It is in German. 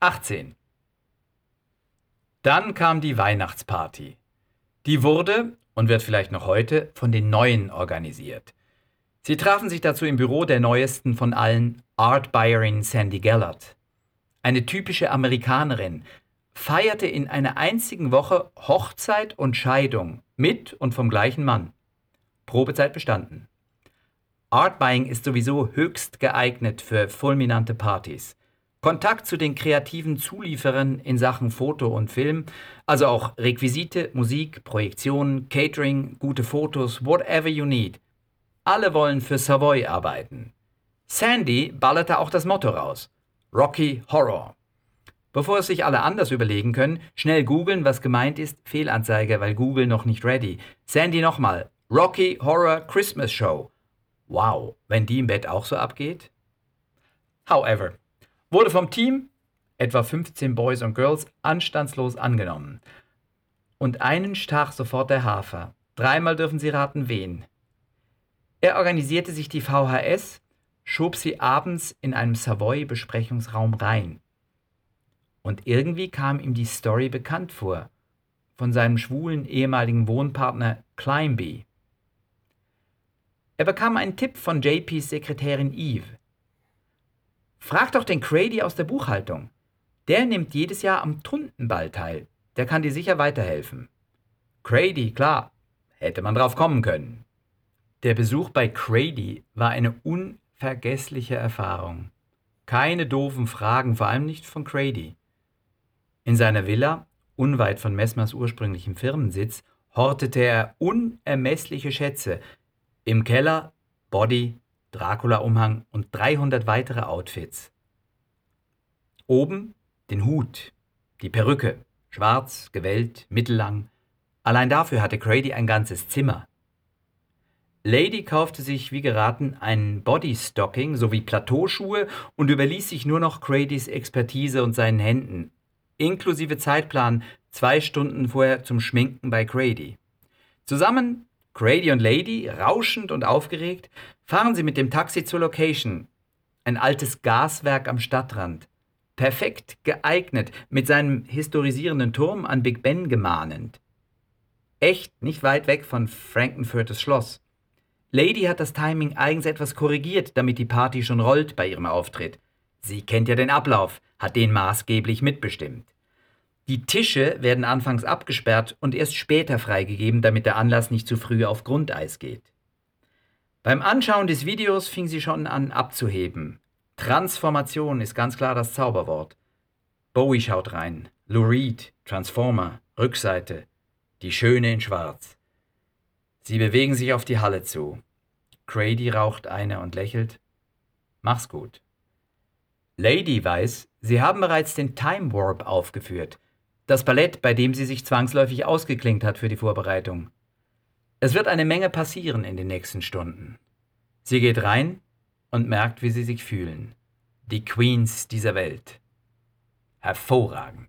18. Dann kam die Weihnachtsparty. Die wurde und wird vielleicht noch heute von den Neuen organisiert. Sie trafen sich dazu im Büro der neuesten von allen, Art Buyerin Sandy Gellert. Eine typische Amerikanerin, feierte in einer einzigen Woche Hochzeit und Scheidung mit und vom gleichen Mann. Probezeit bestanden. Art Buying ist sowieso höchst geeignet für fulminante Partys. Kontakt zu den kreativen Zulieferern in Sachen Foto und Film, also auch Requisite, Musik, Projektionen, Catering, gute Fotos, whatever you need. Alle wollen für Savoy arbeiten. Sandy ballerte auch das Motto raus. Rocky Horror. Bevor es sich alle anders überlegen können, schnell googeln, was gemeint ist, Fehlanzeige, weil Google noch nicht ready. Sandy nochmal. Rocky Horror Christmas Show. Wow, wenn die im Bett auch so abgeht? However, wurde vom Team, etwa 15 Boys und Girls, anstandslos angenommen. Und einen stach sofort der Hafer. Dreimal dürfen Sie raten, wen. Er organisierte sich die VHS, schob sie abends in einem Savoy-Besprechungsraum rein. Und irgendwie kam ihm die Story bekannt vor, von seinem schwulen ehemaligen Wohnpartner Climbee. Er bekam einen Tipp von JPs Sekretärin Eve. Frag doch den Crady aus der Buchhaltung. Der nimmt jedes Jahr am Tuntenball teil. Der kann dir sicher weiterhelfen. Crady, klar, hätte man drauf kommen können. Der Besuch bei Crady war eine unvergessliche Erfahrung. Keine doofen Fragen, vor allem nicht von Crady. In seiner Villa, unweit von Messmers ursprünglichem Firmensitz, hortete er unermessliche Schätze. Im Keller Body, Dracula-Umhang und 300 weitere Outfits. Oben den Hut, die Perücke, schwarz, gewellt, mittellang. Allein dafür hatte Grady ein ganzes Zimmer. Lady kaufte sich, wie geraten, ein Bodystocking sowie Plateauschuhe und überließ sich nur noch Gradys Expertise und seinen Händen, inklusive Zeitplan zwei Stunden vorher zum Schminken bei Grady. Zusammen, Grady und Lady, rauschend und aufgeregt, fahren sie mit dem Taxi zur Location. Ein altes Gaswerk am Stadtrand. Perfekt geeignet, mit seinem historisierenden Turm an Big Ben gemahnend. Echt nicht weit weg von Frankenfurters Schloss. Lady hat das Timing eigens etwas korrigiert, damit die Party schon rollt bei ihrem Auftritt. Sie kennt ja den Ablauf, hat den maßgeblich mitbestimmt. Die Tische werden anfangs abgesperrt und erst später freigegeben, damit der Anlass nicht zu früh auf Grundeis geht. Beim Anschauen des Videos fing sie schon an abzuheben. Transformation ist ganz klar das Zauberwort. Bowie schaut rein. Lou Reed, Transformer, Rückseite. Die Schöne in Schwarz. Sie bewegen sich auf die Halle zu. Grady raucht eine und lächelt. Mach's gut. Lady weiß, sie haben bereits den Time Warp aufgeführt, das Ballett, bei dem sie sich zwangsläufig ausgeklinkt hat für die Vorbereitung. Es wird eine Menge passieren in den nächsten Stunden. Sie geht rein und merkt, wie sie sich fühlen. Die Queens dieser Welt. Hervorragend.